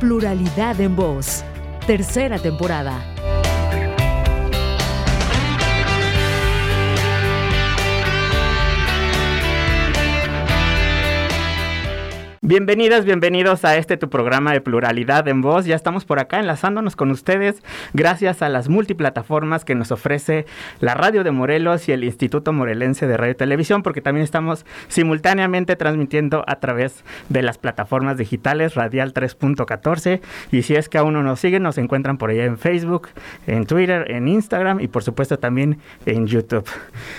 Pluralidad en Voz, tercera temporada. Bienvenidas, bienvenidos a este tu programa de pluralidad en voz. Ya estamos por acá enlazándonos con ustedes gracias a las multiplataformas que nos ofrece la Radio de Morelos y el Instituto Morelense de Radio y Televisión, porque también estamos simultáneamente transmitiendo a través de las plataformas digitales Radial 3.14. Y si es que aún no nos siguen, nos encuentran por allá en Facebook, en Twitter, en Instagram y por supuesto también en YouTube.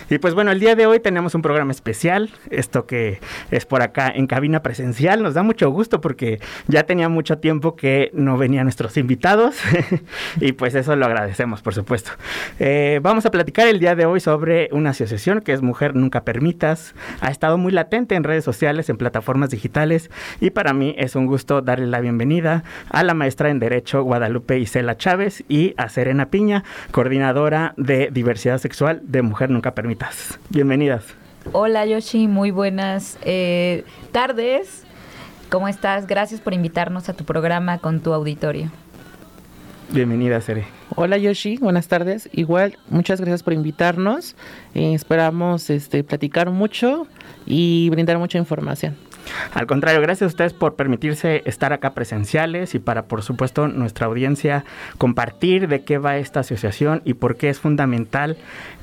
Y pues bueno, el día de hoy tenemos un programa especial, esto que es por acá en cabina presencial nos da mucho gusto porque ya tenía mucho tiempo que no venían nuestros invitados y pues eso lo agradecemos, por supuesto. Eh, vamos a platicar el día de hoy sobre una asociación que es Mujer Nunca Permitas. Ha estado muy latente en redes sociales, en plataformas digitales y para mí es un gusto darle la bienvenida a la maestra en Derecho Guadalupe Isela Chávez y a Serena Piña, coordinadora de diversidad sexual de Mujer Nunca Permitas. Bienvenidas. Hola Yoshi, muy buenas eh, tardes. ¿Cómo estás? Gracias por invitarnos a tu programa con tu auditorio. Bienvenida, Sere. Hola Yoshi, buenas tardes. Igual, muchas gracias por invitarnos. Eh, esperamos este, platicar mucho y brindar mucha información. Al contrario, gracias a ustedes por permitirse estar acá presenciales y para, por supuesto, nuestra audiencia compartir de qué va esta asociación y por qué es fundamental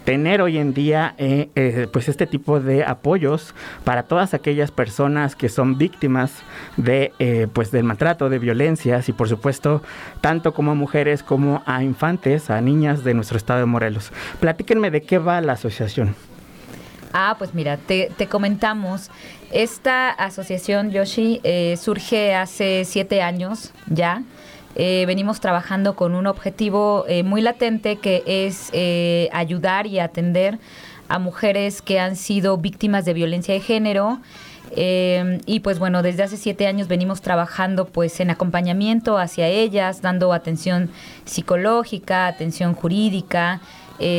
tener hoy en día eh, eh, pues este tipo de apoyos para todas aquellas personas que son víctimas de eh, pues del maltrato de violencias y por supuesto tanto como a mujeres como a infantes a niñas de nuestro estado de Morelos platíquenme de qué va la asociación Ah, pues mira, te, comentamos. Esta asociación, Yoshi, surge hace siete años ya. Eh, venimos trabajando con un objetivo eh, muy latente que es eh, ayudar y atender a mujeres que han sido víctimas de violencia de género. y pues bueno, desde hace siete años venimos trabajando pues en acompañamiento hacia ellas, dando atención psicológica, atención jurídica,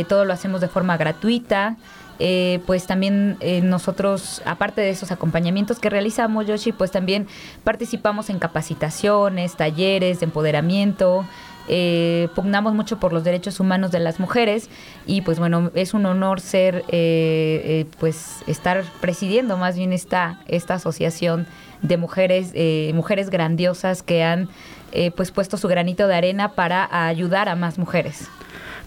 todo lo hacemos de forma gratuita. Eh, pues también eh, nosotros, aparte de esos acompañamientos que realizamos, Yoshi, pues también participamos en capacitaciones, talleres de empoderamiento. Eh, pugnamos mucho por los derechos humanos de las mujeres y pues bueno es un honor ser pues estar presidiendo más bien esta esta asociación de mujeres mujeres grandiosas que han pues puesto su granito de arena para ayudar a más mujeres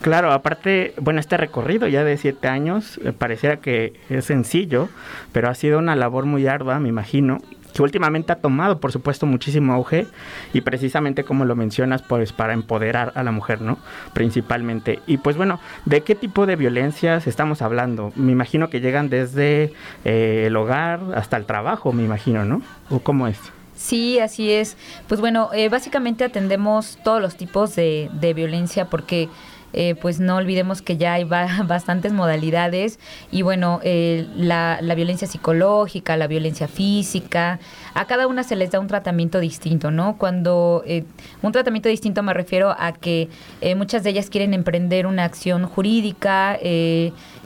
Claro, aparte, bueno, este recorrido ya de siete años eh, pareciera que es sencillo, pero ha sido una labor muy ardua, me imagino, que últimamente ha tomado, por supuesto, muchísimo auge y precisamente como lo mencionas, pues para empoderar a la mujer, ¿no? Principalmente. Y pues bueno, ¿de qué tipo de violencias estamos hablando? Me imagino que llegan desde eh, el hogar hasta el trabajo, me imagino, ¿no? ¿O cómo es? Sí, así es. Pues bueno, eh, básicamente atendemos todos los tipos de, violencia porque eh, pues no olvidemos que ya hay bastantes modalidades y bueno, eh, la, violencia psicológica, la violencia física, a cada una se les da un tratamiento distinto, ¿no? Cuando eh, un tratamiento distinto me refiero a que muchas de ellas quieren emprender una acción jurídica,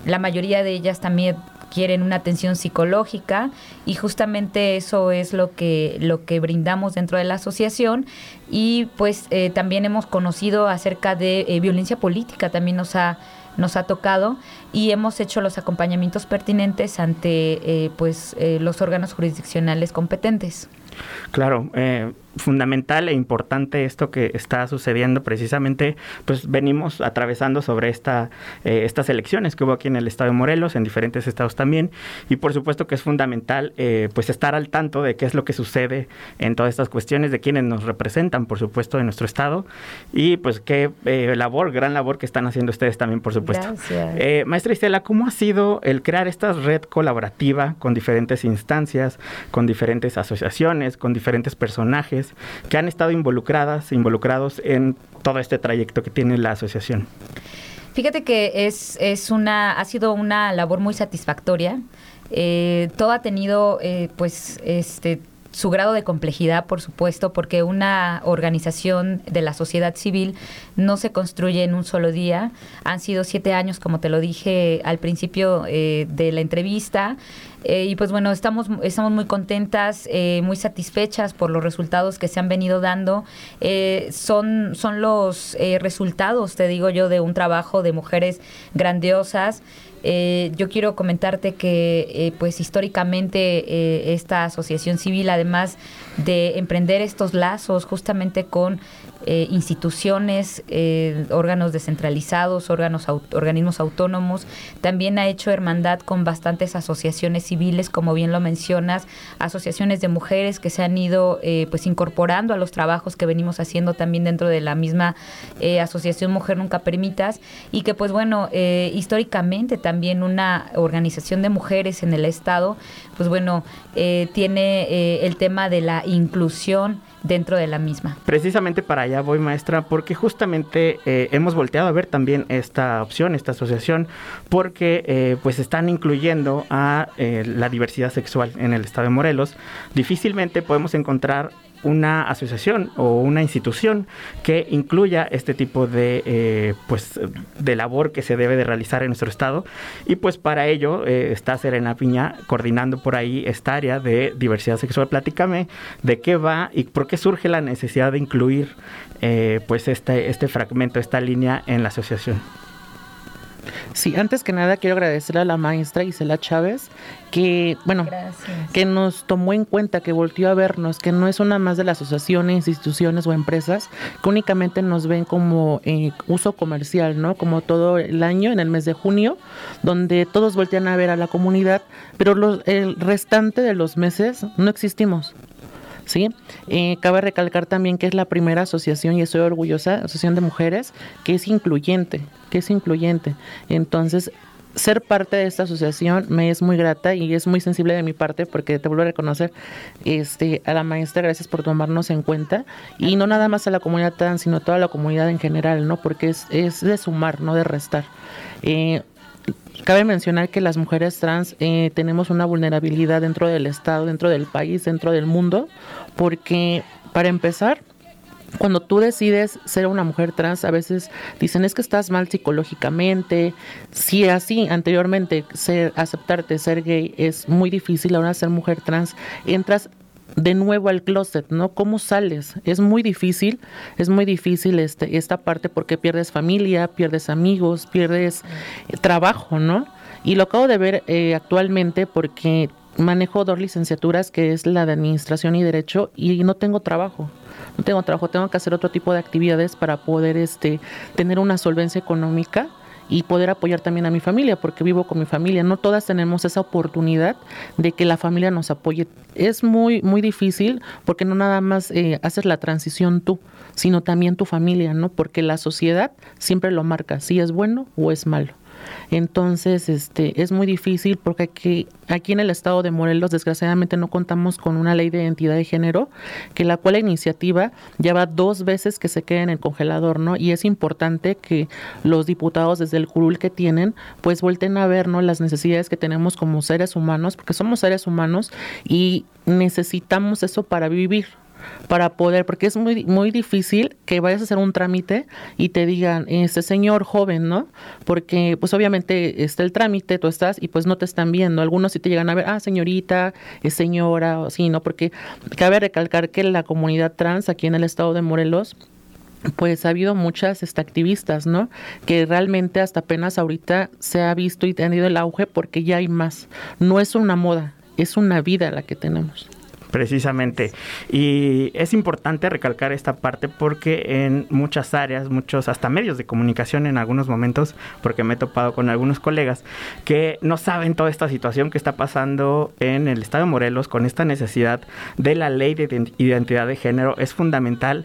la mayoría de ellas también quieren una atención psicológica y justamente eso es lo que lo que brindamos dentro de la asociación y pues eh, también hemos conocido acerca de eh, violencia política también nos ha nos ha tocado y hemos hecho los acompañamientos pertinentes ante eh, pues los órganos jurisdiccionales competentes. Claro, fundamental e importante esto que está sucediendo precisamente, pues venimos atravesando sobre esta, eh, estas elecciones que hubo aquí en el estado de Morelos, en diferentes estados también, y por supuesto que es fundamental eh, pues estar al tanto de qué es lo que sucede en todas estas cuestiones, de quienes nos representan, por supuesto, en nuestro estado, y pues qué labor, gran labor que están haciendo ustedes también, por supuesto. maestra Isela, ¿cómo ha sido el crear esta red colaborativa con diferentes instancias, con diferentes asociaciones? con diferentes personajes que han estado involucradas, involucrados en todo este trayecto que tiene la asociación. Fíjate que es, es una, ha sido una labor muy satisfactoria. Eh, todo ha tenido, eh, pues, este, su grado de complejidad, por supuesto, porque una organización de la sociedad civil no se construye en un solo día. Han sido siete años, como te lo dije al principio eh, de la entrevista. Eh, y pues bueno, estamos, estamos muy contentas, eh, muy satisfechas por los resultados que se han venido dando. son, son los resultados, te digo yo, de un trabajo de mujeres grandiosas. Eh, yo quiero comentarte que, eh, pues históricamente, eh, esta asociación civil, además de emprender estos lazos justamente con eh, instituciones, eh, órganos descentralizados, órganos, organismos autónomos. También ha hecho hermandad con bastantes asociaciones civiles, como bien lo mencionas, asociaciones de mujeres que se han ido eh, pues incorporando a los trabajos que venimos haciendo también dentro de la misma asociación Mujer Nunca Permitas y que pues bueno, históricamente también una organización de mujeres en el Estado, pues bueno, tiene el tema de la inclusión dentro de la misma. Precisamente para allá voy, maestra, porque justamente eh, hemos volteado a ver también esta opción, esta asociación, porque eh, pues están incluyendo a eh, la diversidad sexual en el estado de Morelos. Difícilmente podemos encontrar una asociación o una institución que incluya este tipo de eh, pues de labor que se debe de realizar en nuestro estado. Y pues para ello eh, está Serena Piña coordinando por ahí esta área de diversidad sexual. Platícame de qué va y por qué surge la necesidad de incluir eh, pues este este fragmento esta línea en la asociación Sí, antes que nada quiero agradecerle a la maestra Isela Chávez que, bueno, que nos tomó en cuenta, que volvió a vernos, que no es una más de las asociaciones, instituciones o empresas que únicamente nos ven como eh, uso comercial, ¿no? Como todo el año, en el mes de junio, donde todos voltean a ver a la comunidad, pero el restante de los meses no existimos. ¿Sí? Eh, cabe recalcar también que es la primera asociación, y estoy orgullosa, asociación de mujeres, que es incluyente, que es incluyente. Entonces, ser parte de esta asociación me es muy grata y es muy sensible de mi parte porque te vuelvo a reconocer este, a la maestra, gracias por tomarnos en cuenta y no nada más a la comunidad trans, sino a toda la comunidad en general, ¿no? Porque es, es de sumar, no de restar. Eh, Cabe mencionar que las mujeres trans eh, tenemos una vulnerabilidad dentro del Estado, dentro del país, dentro del mundo, porque para empezar, cuando tú decides ser una mujer trans, a veces dicen es que estás mal psicológicamente. Si así anteriormente ser, aceptarte ser gay es muy difícil, ahora ser mujer trans entras de nuevo al closet, ¿no? ¿Cómo sales? Es muy difícil, es muy difícil este, esta parte porque pierdes familia, pierdes amigos, pierdes eh, trabajo, ¿no? Y lo acabo de ver eh, actualmente porque manejo dos licenciaturas, que es la de Administración y Derecho, y no tengo trabajo. No tengo trabajo, tengo que hacer otro tipo de actividades para poder este, tener una solvencia económica y poder apoyar también a mi familia, porque vivo con mi familia. No todas tenemos esa oportunidad de que la familia nos apoye. Es muy, muy difícil porque no nada más eh, haces la transición tú, sino también tu familia, ¿no? Porque la sociedad siempre lo marca, si es bueno o es malo. Entonces, este, es muy difícil porque aquí, aquí en el estado de Morelos, desgraciadamente, no contamos con una ley de identidad de género, que la cual la iniciativa lleva dos veces que se queda en el congelador, ¿no? Y es importante que los diputados desde el curul que tienen, pues vuelten a ver, ¿no? Las necesidades que tenemos como seres humanos, porque somos seres humanos y necesitamos eso para vivir, para poder, porque es muy, muy difícil que vayas a hacer un trámite y te digan, este señor joven, ¿no? Porque pues obviamente está el trámite, tú estás y pues no te están viendo. Algunos sí te llegan a ver, ah, señorita, señora, o sí, ¿no? Porque cabe recalcar que la comunidad trans aquí en el estado de Morelos, pues ha habido muchas este, activistas, ¿no? Que realmente hasta apenas ahorita se ha visto y tenido el auge porque ya hay más. No es una moda, es una vida la que tenemos. Precisamente. Y es importante recalcar esta parte porque en muchas áreas, muchos, hasta medios de comunicación en algunos momentos, porque me he topado con algunos colegas que no saben toda esta situación que está pasando en el estado de Morelos con esta necesidad de la ley de identidad de género, es fundamental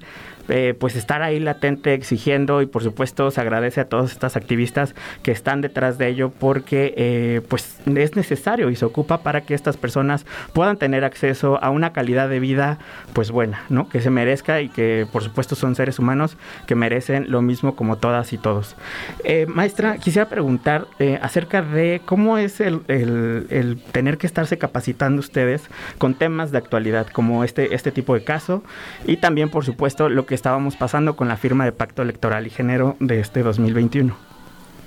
eh, pues estar ahí latente exigiendo y por supuesto se agradece a todas estas activistas que están detrás de ello porque eh, pues es necesario y se ocupa para que estas personas puedan tener acceso a una calidad de vida pues buena, ¿no? Que se merezca y que por supuesto son seres humanos que merecen lo mismo como todas y todos. Eh, maestra, quisiera preguntar acerca de cómo es el, el, tener que estarse capacitando ustedes con temas de actualidad como este, este tipo de caso y también por supuesto lo que estábamos pasando con la firma de pacto electoral y género de este 2021.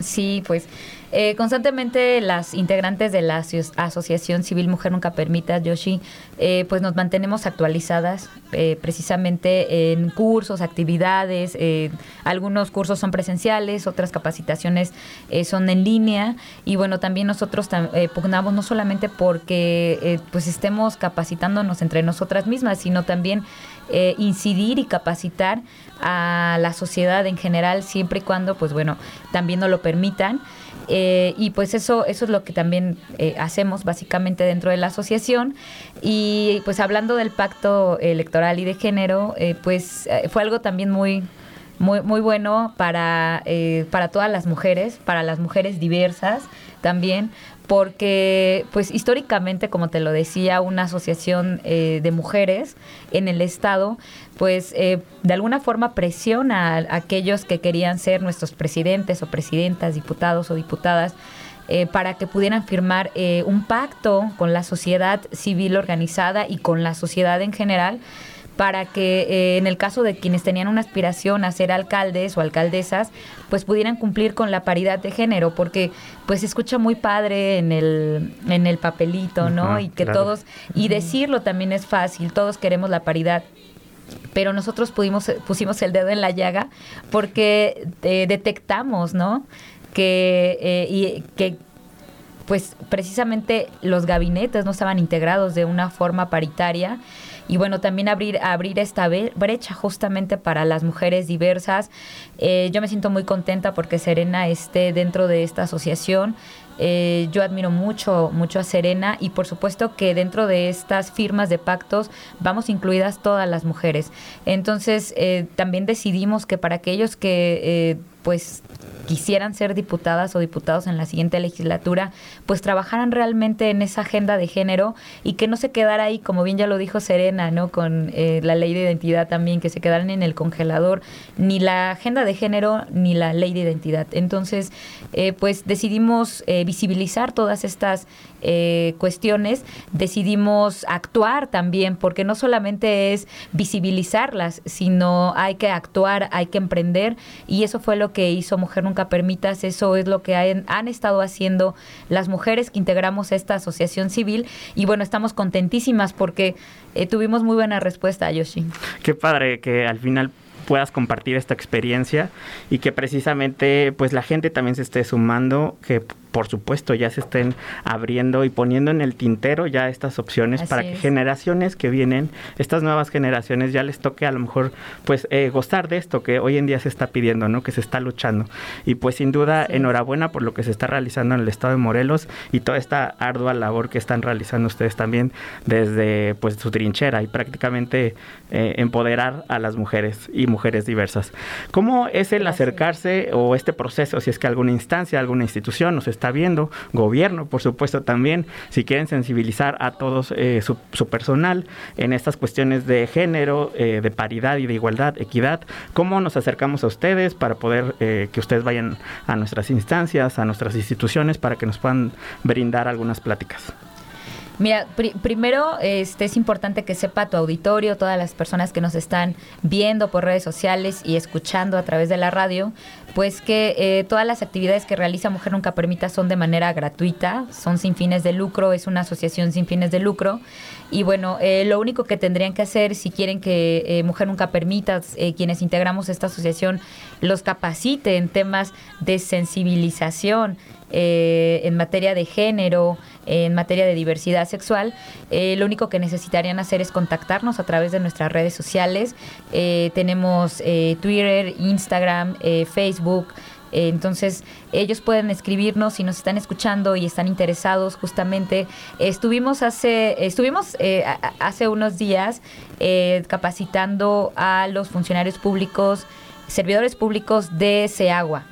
Sí, pues eh, constantemente las integrantes de la Asociación Civil Mujer Nunca Permita, Yoshi, eh, pues nos mantenemos actualizadas eh, precisamente en cursos, actividades, algunos cursos son presenciales, otras capacitaciones son en línea y bueno, también nosotros pugnamos no solamente porque pues estemos capacitándonos entre nosotras mismas, sino también incidir y capacitar a la sociedad en general siempre y cuando pues bueno, también nos lo permitan. Eh, y pues eso, eso es lo que también eh, hacemos básicamente dentro de la asociación. Y pues hablando del pacto electoral y de género, eh, pues fue algo también muy, muy, muy bueno para, para todas las mujeres, para las mujeres diversas también, porque pues históricamente, como te lo decía, una asociación eh, de mujeres en el Estado, pues eh, de alguna forma presiona a aquellos que querían ser nuestros presidentes o presidentas, diputados o diputadas, eh, para que pudieran firmar un pacto con la sociedad civil organizada y con la sociedad en general para que eh, en el caso de quienes tenían una aspiración a ser alcaldes o alcaldesas, pues pudieran cumplir con la paridad de género, porque pues se escucha muy padre en el, en el papelito, ¿no? y que todos, y decirlo también es fácil, todos queremos la paridad pero nosotros pudimos, pusimos el dedo en la llaga porque eh, detectamos, ¿no? Que, eh, y, que pues precisamente los gabinetes no estaban integrados de una forma paritaria y bueno, también abrir, abrir esta brecha justamente para las mujeres diversas. Eh, yo me siento muy contenta porque Serena esté dentro de esta asociación. Eh, yo admiro mucho, mucho a Serena y por supuesto que dentro de estas firmas de pactos vamos incluidas todas las mujeres. Entonces eh, también decidimos que para aquellos que pues quisieran ser diputadas o diputados en la siguiente legislatura, pues trabajaran realmente en esa agenda de género y que no se quedara ahí, como bien ya lo dijo Serena, ¿no? Con eh, la ley de identidad también, que se quedaran en el congelador, ni la agenda de género ni la ley de identidad. Entonces, eh, pues decidimos eh, visibilizar todas estas cuestiones, decidimos actuar también, porque no solamente es visibilizarlas, sino hay que actuar, hay que emprender, y eso fue lo que hizo Mujer Nunca Permitas, eso es lo que han, estado haciendo las mujeres que integramos esta asociación civil y bueno, estamos contentísimas porque eh, tuvimos muy buena respuesta, Yoshi. Qué padre que al final puedas compartir esta experiencia y que precisamente pues la gente también se esté sumando, que por supuesto ya se estén abriendo y poniendo en el tintero ya estas opciones para que generaciones que vienen, estas nuevas generaciones ya les toque a lo mejor pues eh, gozar de esto que hoy en día se está pidiendo, ¿no? Que se está luchando. Y pues sin duda enhorabuena por lo que se está realizando en el estado de Morelos y toda esta ardua labor que están realizando ustedes también desde pues su trinchera y prácticamente eh, empoderar a las mujeres y mujeres diversas. ¿Cómo es el acercarse o este proceso, si es que alguna instancia, alguna institución nos está está viendo, gobierno, por supuesto también, si quieren sensibilizar a todos eh, su, personal en estas cuestiones de género, eh, de paridad y de igualdad, equidad, ¿cómo nos acercamos a ustedes para poder eh, que ustedes vayan a nuestras instancias, a nuestras instituciones, para que nos puedan brindar algunas pláticas? Mira, primero este, es importante que sepa tu auditorio, todas las personas que nos están viendo por redes sociales y escuchando a través de la radio, pues que eh, todas las actividades que realiza Mujer Nunca Permita son de manera gratuita, son sin fines de lucro, es una asociación sin fines de lucro. Y bueno, eh, lo único que tendrían que hacer si quieren que eh, Mujer Nunca Permita, quienes integramos esta asociación, los capacite en temas de sensibilización en materia de género, en materia de diversidad sexual, lo único que necesitarían hacer es contactarnos a través de nuestras redes sociales. tenemos Twitter, Instagram, Facebook, Eh, entonces, ellos pueden escribirnos si nos están escuchando y están interesados justamente. Estuvimos hace, estuvimos eh, hace unos días eh, capacitando a los funcionarios públicos, servidores públicos de SEAGUA.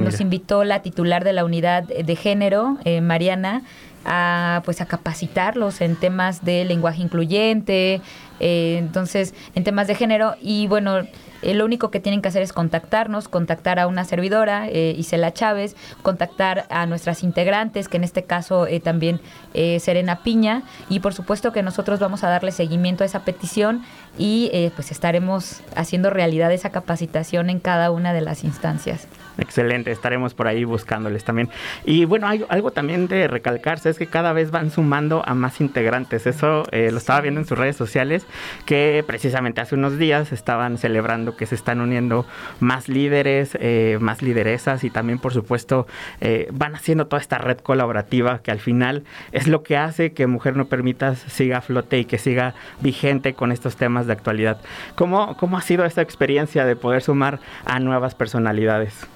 Nos invitó la titular de la unidad de género, Mariana, a pues a capacitarlos en temas de lenguaje incluyente, entonces en temas de género. Y bueno eh, lo único que tienen que hacer es contactarnos, contactar a una servidora, eh, Isela Chávez, contactar a nuestras integrantes, que en este caso eh, también eh, Serena Piña, y por supuesto que nosotros vamos a darle seguimiento a esa petición y pues estaremos haciendo realidad esa capacitación en cada una de las instancias. Excelente, estaremos por ahí buscándoles también. Y bueno, hay algo también de recalcarse, es que cada vez van sumando a más integrantes. Eso lo estaba viendo en sus redes sociales, que precisamente hace unos días estaban celebrando que se están uniendo más líderes, eh, más lideresas y también por supuesto eh, van haciendo toda esta red colaborativa que al final es lo que hace que Mujer No Permitas siga a flote y que siga vigente con estos temas de actualidad. ¿Cómo, cómo ha sido esta experiencia de poder sumar a nuevas personalidades?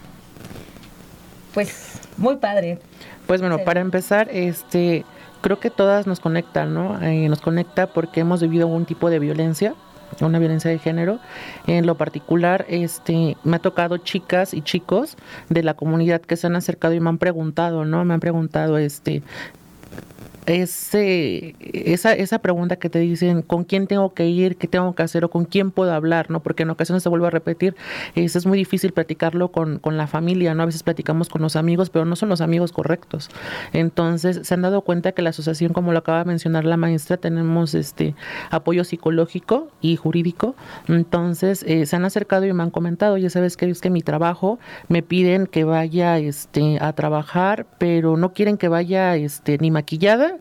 Pues muy padre. Pues bueno, para empezar, este creo que todas nos conectan, ¿no? Eh, nos conecta porque hemos vivido algún tipo de violencia una violencia de género. En lo particular, este, me ha tocado chicas y chicos de la comunidad que se han acercado y me han preguntado, ¿no? Me han preguntado, este, ese, esa, esa pregunta que te dicen, ¿con quién tengo que ir? ¿Qué tengo que hacer? ¿O con quién puedo hablar? ¿no? Porque en ocasiones se vuelve a repetir, es, es muy difícil platicarlo con, con, la familia, ¿no? A veces platicamos con los amigos, pero no son los amigos correctos. Entonces, se han dado cuenta que la asociación, como lo acaba de mencionar la maestra, tenemos este apoyo psicológico y jurídico. Entonces, eh, se han acercado y me han comentado, ya sabes que es que mi trabajo me piden que vaya este, a trabajar, pero no quieren que vaya este, ni maquillada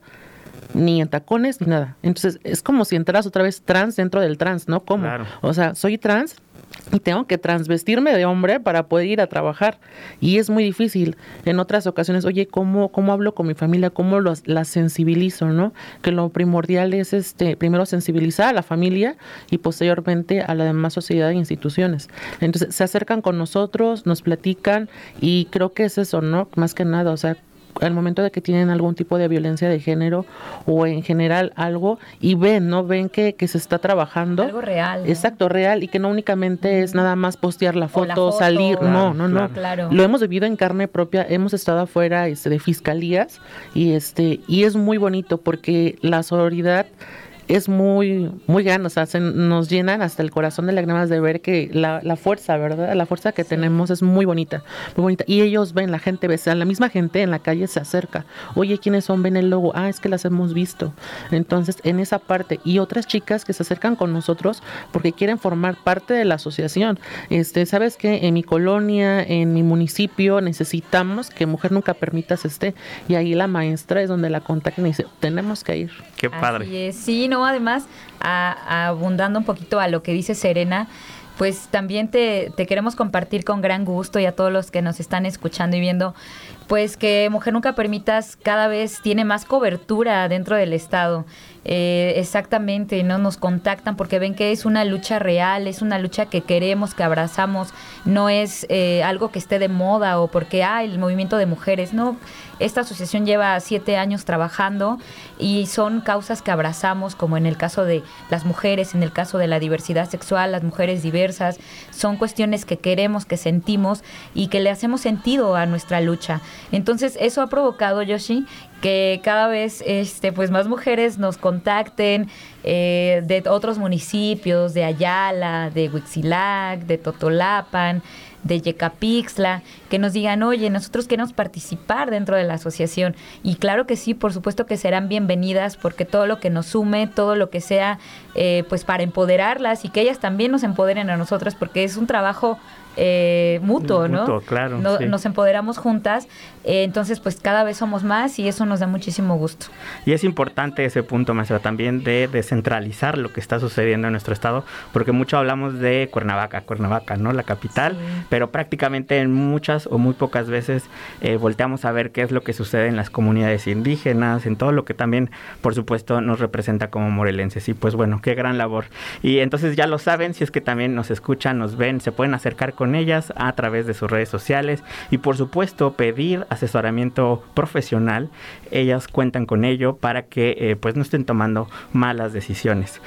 ni en tacones, ni nada. Entonces, es como si entras otra vez trans dentro del trans, ¿no? ¿Cómo? O sea, soy trans y tengo que transvestirme de hombre para poder ir a trabajar. Y es muy difícil. En otras ocasiones, oye, ¿cómo, cómo hablo con mi familia? ¿Cómo los, la sensibilizo, no? Que lo primordial es, este, primero sensibilizar a la familia y posteriormente a la demás sociedad e instituciones. Entonces, se acercan con nosotros, nos platican y creo que es eso, ¿no? Más que nada, o sea, al momento de que tienen algún tipo de violencia de género o en general algo y ven, ¿no? Ven que, que se está trabajando. Algo real. Exacto, real y que no únicamente es nada más postear la foto, salir, no, no, no. Claro. Lo hemos vivido en carne propia, hemos estado afuera este, de fiscalías y este y es muy bonito porque la sororidad es muy, muy grande, o sea, nos llenan hasta el corazón de lágrimas de ver que la, la fuerza, ¿verdad? La fuerza que tenemos es muy bonita, muy bonita. Y ellos ven, la gente ve, o la misma gente en la calle se acerca. Oye, ¿quiénes son? Ven el logo. Ah, es que las hemos visto. Entonces, en esa parte, y otras chicas que se acercan con nosotros porque quieren formar parte de la asociación. Este, ¿sabes qué? En mi colonia, en mi municipio, necesitamos que Mujer Nunca Permitas esté. Y ahí la maestra es donde la contacta y dice, tenemos que ir. Qué padre. Sí, no además, abundando un poquito a lo que dice Serena, pues también te, te, queremos compartir con gran gusto y a todos los que nos están escuchando y viendo, pues que Mujer Nunca Permitas cada vez tiene más cobertura dentro del Estado. Eh, exactamente, ¿no? Nos contactan porque ven que es una lucha real, es una lucha que queremos, que abrazamos, no es eh, algo que esté de moda o porque, ah, el movimiento de mujeres, no. Esta asociación lleva siete años trabajando y son causas que abrazamos, como en el caso de las mujeres, en el caso de la diversidad sexual, las mujeres diversas, son cuestiones que queremos, que sentimos y que le hacemos sentido a nuestra lucha. Entonces, eso ha provocado, Yoshi, que cada vez este, pues más mujeres nos contacten eh, de otros municipios, de Ayala, de Huitzilac, de Totolapan, de Yecapixtla, que nos digan, oye, nosotros queremos participar dentro de la asociación. Y claro que sí, por supuesto que serán bienvenidas, porque todo lo que nos sume, todo lo que sea, eh, pues para empoderarlas y que ellas también nos empoderen a nosotras, porque es un trabajo eh, mutuo, ¿no? claro. Nos empoderamos juntas, eh, entonces pues cada vez somos más y eso nos da muchísimo gusto. Y es importante ese punto, maestra, también de descentralizar lo que está sucediendo en nuestro estado, porque mucho hablamos de Cuernavaca, Cuernavaca, ¿no? La capital, pero prácticamente en muchas o muy pocas veces eh, volteamos a ver qué es lo que sucede en las comunidades indígenas, en todo lo que también, por supuesto, nos representa como morelenses. Y pues bueno, qué gran labor. Y entonces ya lo saben, si es que también nos escuchan, nos ven, se pueden acercar con ellas a través de sus redes sociales y por supuesto pedir asesoramiento profesional. Ellas cuentan con ello para que eh, pues no estén tomando malas decisiones.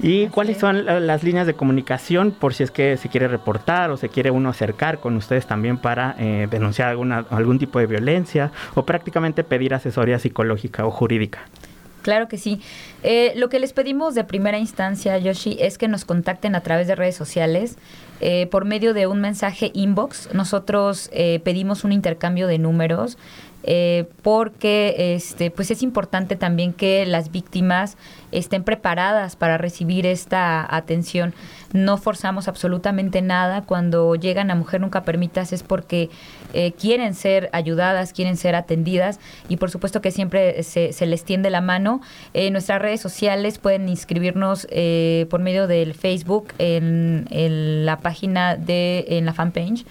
¿Y cuáles son las líneas de comunicación por si es que se quiere reportar o se quiere uno acercar con ustedes también para eh, denunciar alguna, algún tipo de violencia o prácticamente pedir asesoría psicológica o jurídica? Claro que sí. Eh, lo que les pedimos de primera instancia, Yoshi, es que nos contacten a través de redes sociales. Eh, por medio de un mensaje inbox, nosotros pedimos un intercambio de números. Porque este, pues es importante también que las víctimas estén preparadas para recibir esta atención no forzamos absolutamente nada. Cuando llegan a Mujer Nunca Permitas es porque eh, quieren ser ayudadas, quieren ser atendidas y por supuesto que siempre se, les tiende la mano. En nuestras redes sociales pueden inscribirnos eh, por medio del Facebook en, en, la página de, en la fanpage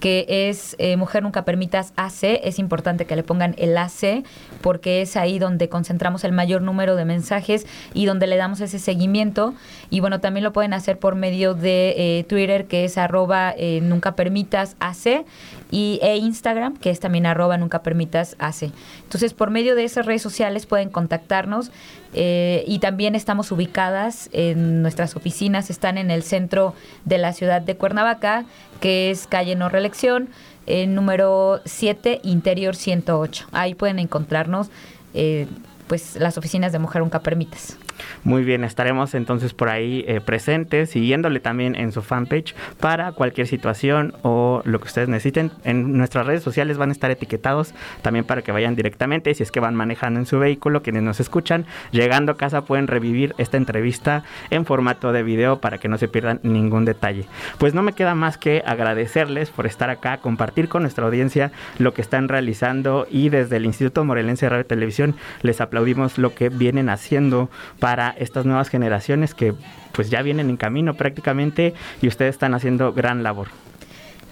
que es eh, Mujer Nunca Permitas AC. Es importante que le pongan el AC porque es ahí donde concentramos el mayor número de mensajes y donde le damos ese seguimiento. Y bueno, también lo pueden hacer por medio de eh, Twitter, que es arroba eh, Nunca Permitas AC, y, e Instagram, que es también arroba Nunca Permitas AC. Entonces, por medio de esas redes sociales pueden contactarnos y también estamos ubicadas en nuestras oficinas, están en el centro de la ciudad de Cuernavaca que es calle No Reelección, eh, número 7, Interior 108. Ahí pueden encontrarnos eh, pues las oficinas de Mujer Nunca Permitas. Muy bien, estaremos entonces por ahí eh, presentes, siguiéndole también en su fanpage para cualquier situación o lo que ustedes necesiten. En nuestras redes sociales van a estar etiquetados también para que vayan directamente. Si es que van manejando en su vehículo, quienes nos escuchan, llegando a casa pueden revivir esta entrevista en formato de video para que no se pierdan ningún detalle. Pues no me queda más que agradecerles por estar acá, compartir con nuestra audiencia lo que están realizando y desde el Instituto Morelense de Radio y Televisión les aplaudimos lo que vienen haciendo para estas nuevas generaciones que pues ya vienen en camino prácticamente y ustedes están haciendo gran labor.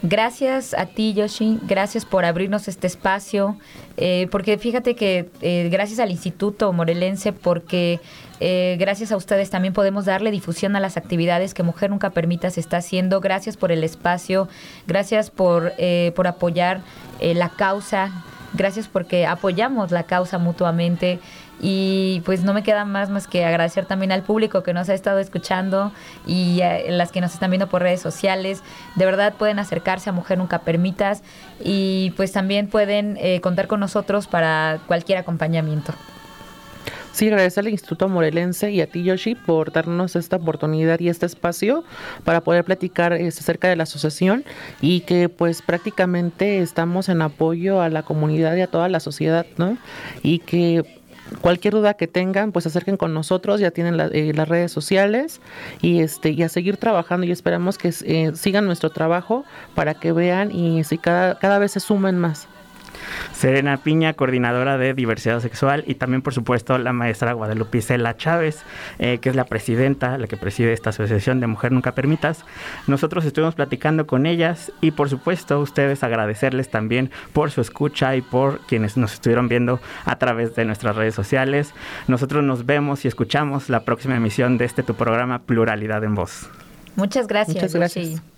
Gracias a ti, Yoshi. Gracias por abrirnos este espacio. Eh, porque fíjate que eh, gracias al Instituto Morelense, porque eh, gracias a ustedes también podemos darle difusión a las actividades que Mujer Nunca Permita se está haciendo. Gracias por el espacio. Gracias por, por apoyar la causa. Gracias porque apoyamos la causa mutuamente. Y pues no me queda más más que agradecer también al público que nos ha estado escuchando y a las que nos están viendo por redes sociales. De verdad pueden acercarse a Mujer Nunca Permitas y pues también pueden eh, contar con nosotros para cualquier acompañamiento. Sí, agradecer al Instituto Morelense y a ti, Yoshi, por darnos esta oportunidad y este espacio para poder platicar este, acerca de la asociación y que pues prácticamente estamos en apoyo a la comunidad y a toda la sociedad, ¿no? Y que cualquier duda que tengan, pues acerquen con nosotros, ya tienen eh, las redes sociales y este y a seguir trabajando y esperamos que eh, sigan nuestro trabajo para que vean y si cada, cada vez se sumen más. Serena Piña, coordinadora de diversidad sexual, y también, por supuesto, la maestra Guadalupe Isela Chávez, eh, que es la presidenta, la que preside esta asociación de Mujer Nunca Permitas. Nosotros estuvimos platicando con ellas y, por supuesto, ustedes agradecerles también por su escucha y por quienes nos estuvieron viendo a través de nuestras redes sociales. Nosotros nos vemos y escuchamos la próxima emisión de este tu programa Pluralidad en Voz. Muchas gracias. Muchas gracias.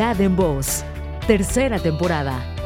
Pluralidad en voz. Tercera temporada.